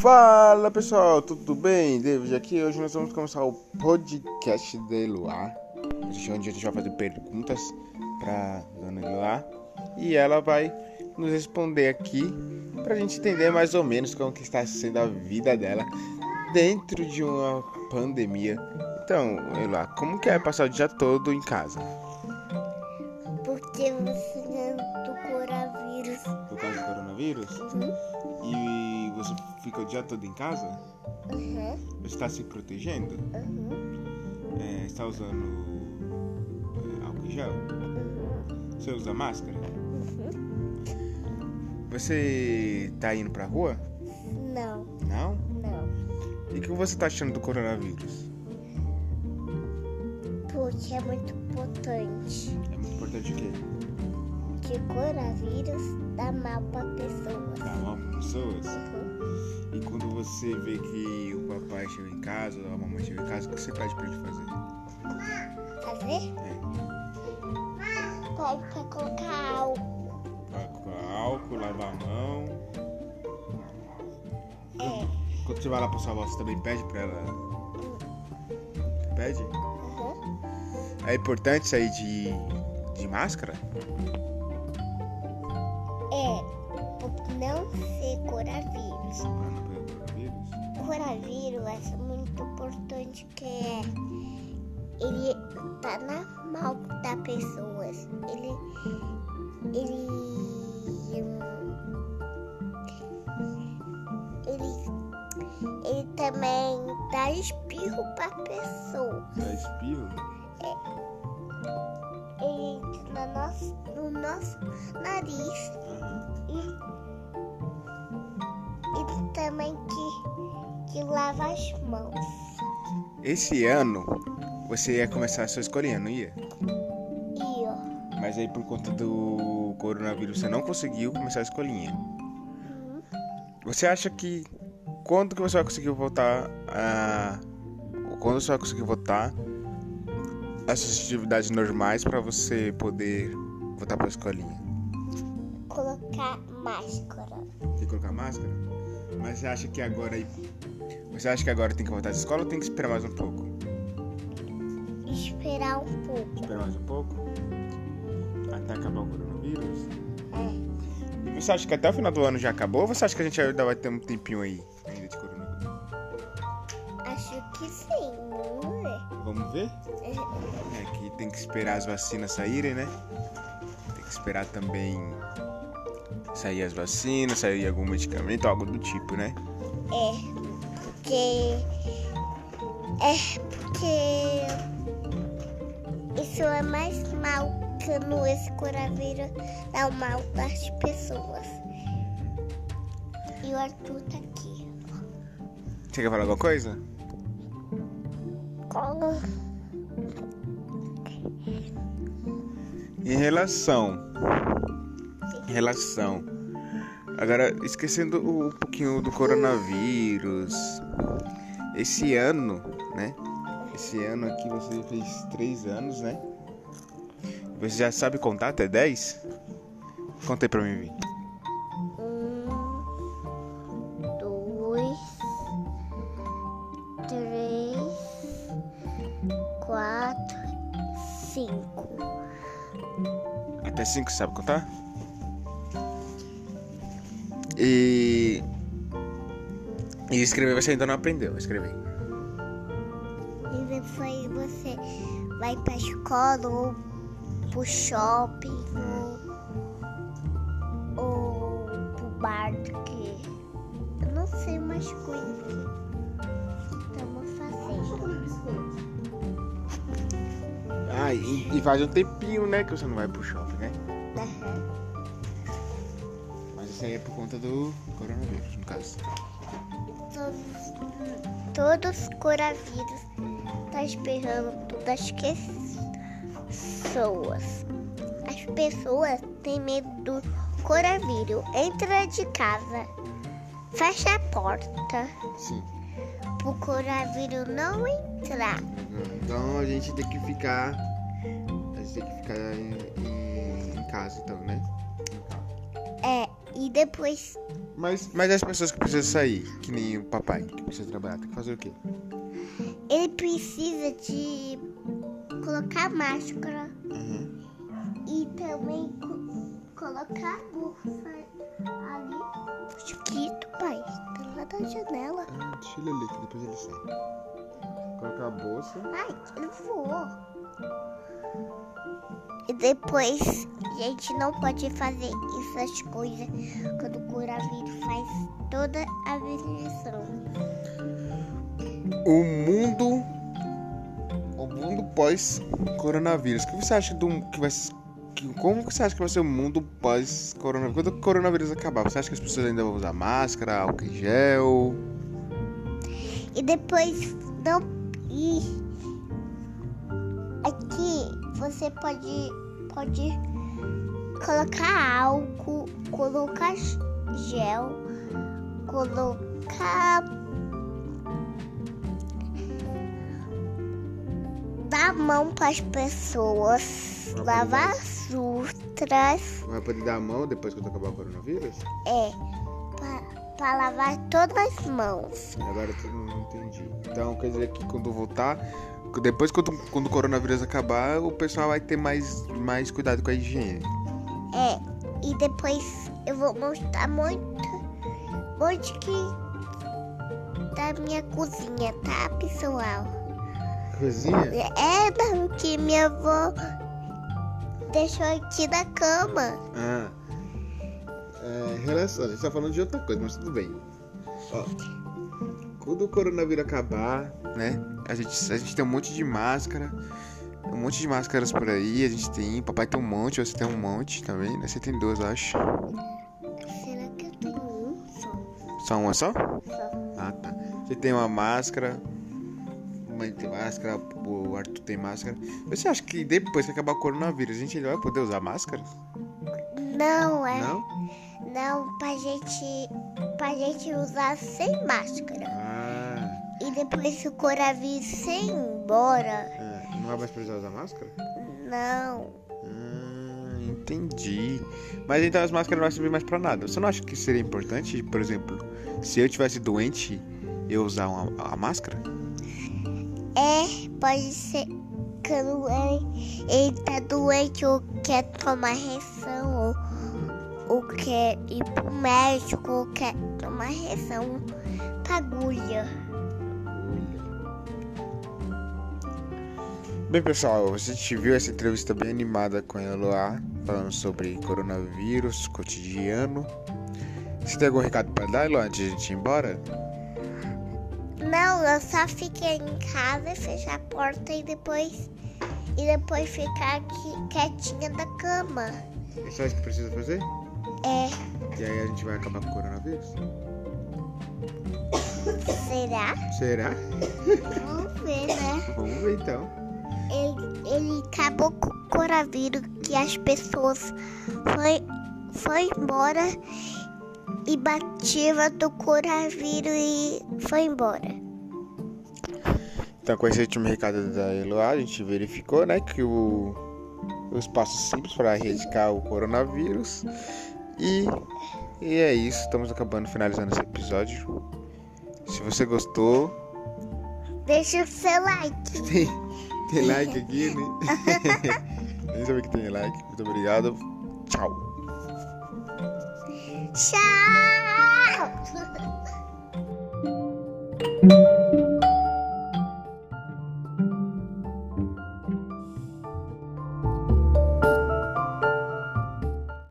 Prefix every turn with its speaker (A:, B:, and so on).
A: Fala pessoal, tudo bem? David aqui. Hoje nós vamos começar o podcast de Eloá, onde a gente vai fazer perguntas para Dona Eloá e ela vai nos responder aqui para a gente entender mais ou menos como que está sendo a vida dela dentro de uma pandemia. Então, Eloá, como que é passar o dia todo em casa?
B: Porque você não do coronavírus.
A: Por causa do coronavírus?
B: Uhum.
A: E você fica o dia todo em casa?
B: Uhum.
A: Você está se protegendo?
B: Uhum.
A: É, está usando é, álcool em gel? Você usa máscara?
B: Uhum.
A: Você tá indo pra rua?
B: Não,
A: Não?
B: não.
A: E o que você tá achando do coronavírus?
B: Porque é muito importante.
A: É muito importante o quê?
B: Que coronavírus dá mal pra pessoas.
A: Dá mal para pessoas?
B: Uhum.
A: E quando você vê que o papai chega em casa ou a mamãe chega em casa, o que você pede pra ele fazer?
B: Fazer?
A: É,
B: Pode pra colocar álcool.
A: colocar álcool, lavar a mão.
B: É.
A: Quando você vai lá pra sua avó, você também pede pra ela? Pede?
B: Uhum.
A: É importante sair de, de máscara?
B: Não ser coronavírus.
A: Pra não pegar coronavírus?
B: Coronavírus é muito importante que é. Ele tá na mal da pessoas. Ele. Ele. Ele. Ele também dá espirro pra pessoa.
A: Dá espirro?
B: Ele entra no nosso, no nosso nariz e, e também que, que lava as mãos.
A: Esse ano você ia começar a sua escolinha, não ia?
B: E ó.
A: Mas aí por conta do coronavírus você não conseguiu começar a escolinha.
B: Uhum.
A: Você acha que quando que você vai conseguir voltar a quando você vai conseguir voltar às suas atividades normais para você poder voltar para a escolinha?
B: Colocar máscara.
A: Que colocar máscara? Mas você acha que agora você acha que agora tem que voltar à escola ou tem que esperar mais um pouco?
B: Esperar um pouco.
A: Esperar mais um pouco? Até acabar o coronavírus?
B: É.
A: E você acha que até o final do ano já acabou ou você acha que a gente ainda vai ter um tempinho aí ainda de coronavírus?
B: Acho que sim, vamos ver.
A: Vamos ver?
B: É,
A: É que tem que esperar as vacinas saírem, né? Tem que esperar também sair as vacinas, sair algum medicamento, algo do tipo, né?
B: É, porque. É porque. Isso é mais mal que no esse coronavírus dá o mal das pessoas. E o Arthur tá aqui.
A: Você quer falar alguma coisa?
B: Como?
A: Em relação. Relação. Agora, esquecendo um pouquinho do coronavírus. Esse ano, né? Esse ano aqui você fez três anos, né? Você já sabe contar até 10? Conta aí pra mim, Vi.
B: Um, dois, três, quatro, cinco.
A: Até 5 sabe contar? E. E escrever você ainda não aprendeu a escrever.
B: E depois você vai pra escola ou pro shopping ou, ou pro bar que eu não sei mais coisas que estamos fazendo.
A: Ah, e, e faz um tempinho, né, que você não vai pro shopping, né? Isso aí é por conta do coronavírus, no caso.
B: Todos, todos os coronavírus tá esperando todas as pessoas. As pessoas têm medo do coronavírus. Entra de casa, fecha a porta
A: Sim.
B: pro coronavírus não entrar.
A: Então a gente tem que ficar. A gente tem que ficar em, em- em casa, então, né?
B: É, e depois
A: Mas, mas as pessoas que precisam sair, que nem o papai, que precisa trabalhar, tem que fazer o quê?
B: Ele precisa de colocar máscara
A: Uhum.
B: e também co- colocar a bolsa ali. Mosquito, pai. Tá lá da janela.
A: Ah, deixa ele ali, que depois ele sai. Colocar a bolsa.
B: Ai, ele voou. E depois, a gente não pode fazer essas coisas quando o coronavírus faz toda a versão.
A: O mundo. O mundo pós-coronavírus. O que você acha do que vai Como você acha que vai ser o mundo pós-coronavírus? Quando o coronavírus acabar, você acha que as pessoas ainda vão usar máscara, álcool em gel?
B: E depois não. E aqui você pode, pode colocar álcool, colocar gel, colocar. Dar mão para as pessoas, lavar as outras,
A: Vai poder dar a mão depois que acabar o coronavírus?
B: é, para lavar todas as mãos.
A: Agora eu não entendi. Então quer dizer que quando voltar, depois quando, quando o coronavírus acabar, o pessoal vai ter mais, mais cuidado com a higiene.
B: É, e depois eu vou mostrar muito, muito que da minha cozinha, tá, pessoal?
A: Cozinha?
B: É, não, que minha avó deixou aqui na cama.
A: Ah. É, relação, a gente tá falando de outra coisa, mas tudo bem. Ó, quando o coronavírus acabar, né? A gente, a gente tem um monte de máscara. Um monte de máscaras por aí. A gente tem. Papai tem um monte, você tem um monte também, né? Você tem duas, eu acho.
B: Será que eu tenho um só?
A: Só uma só?
B: Só.
A: Ah, tá. Você tem uma máscara. Mãe tem máscara, o Arthur tem máscara. Você acha que depois que acabar o coronavírus, a gente ainda vai poder usar máscara?
B: Não, é.
A: Não?
B: Não, pra gente, pra gente usar sem máscara.
A: Ah,
B: E depois se o coronavírus se ir embora,
A: é. não vai mais precisar usar máscara?
B: não.
A: Ah, entendi. Mas então as máscaras não vão servir mais pra nada. Você não acha que seria importante, por exemplo, se eu tivesse doente, eu usar uma, a máscara?
B: É, pode ser quando ele, ele tá doente ou quer tomar reação ou, ou quer ir pro médico ou quer tomar reação pra agulha.
A: Bem, pessoal, a gente viu essa entrevista bem animada com a Eloá, falando sobre coronavírus, cotidiano. Você tem algum recado pra dar, Eloá, antes de a gente ir embora?
B: Não, eu só fiquei em casa, fechar a porta e depois e depois ficar aqui quietinha da cama.
A: É só isso que precisa fazer?
B: É,
A: E aí a gente vai acabar com o coronavírus?
B: será?
A: Será?
B: Vamos ver, né?
A: Vamos ver então.
B: Ele, ele acabou com o coronavírus que as pessoas foi, foi embora e bativa do coronavírus e foi embora.
A: Então, com esse último recado da Eloá, a gente verificou, né, que o, os passos simples para erradicar o coronavírus. E, e é isso, estamos acabando, finalizando esse episódio. Se você gostou,
B: Deixa o seu like.
A: tem, tem like aqui, né? Nem sabia que tem like. Muito obrigado. Tchau.
B: Tchau!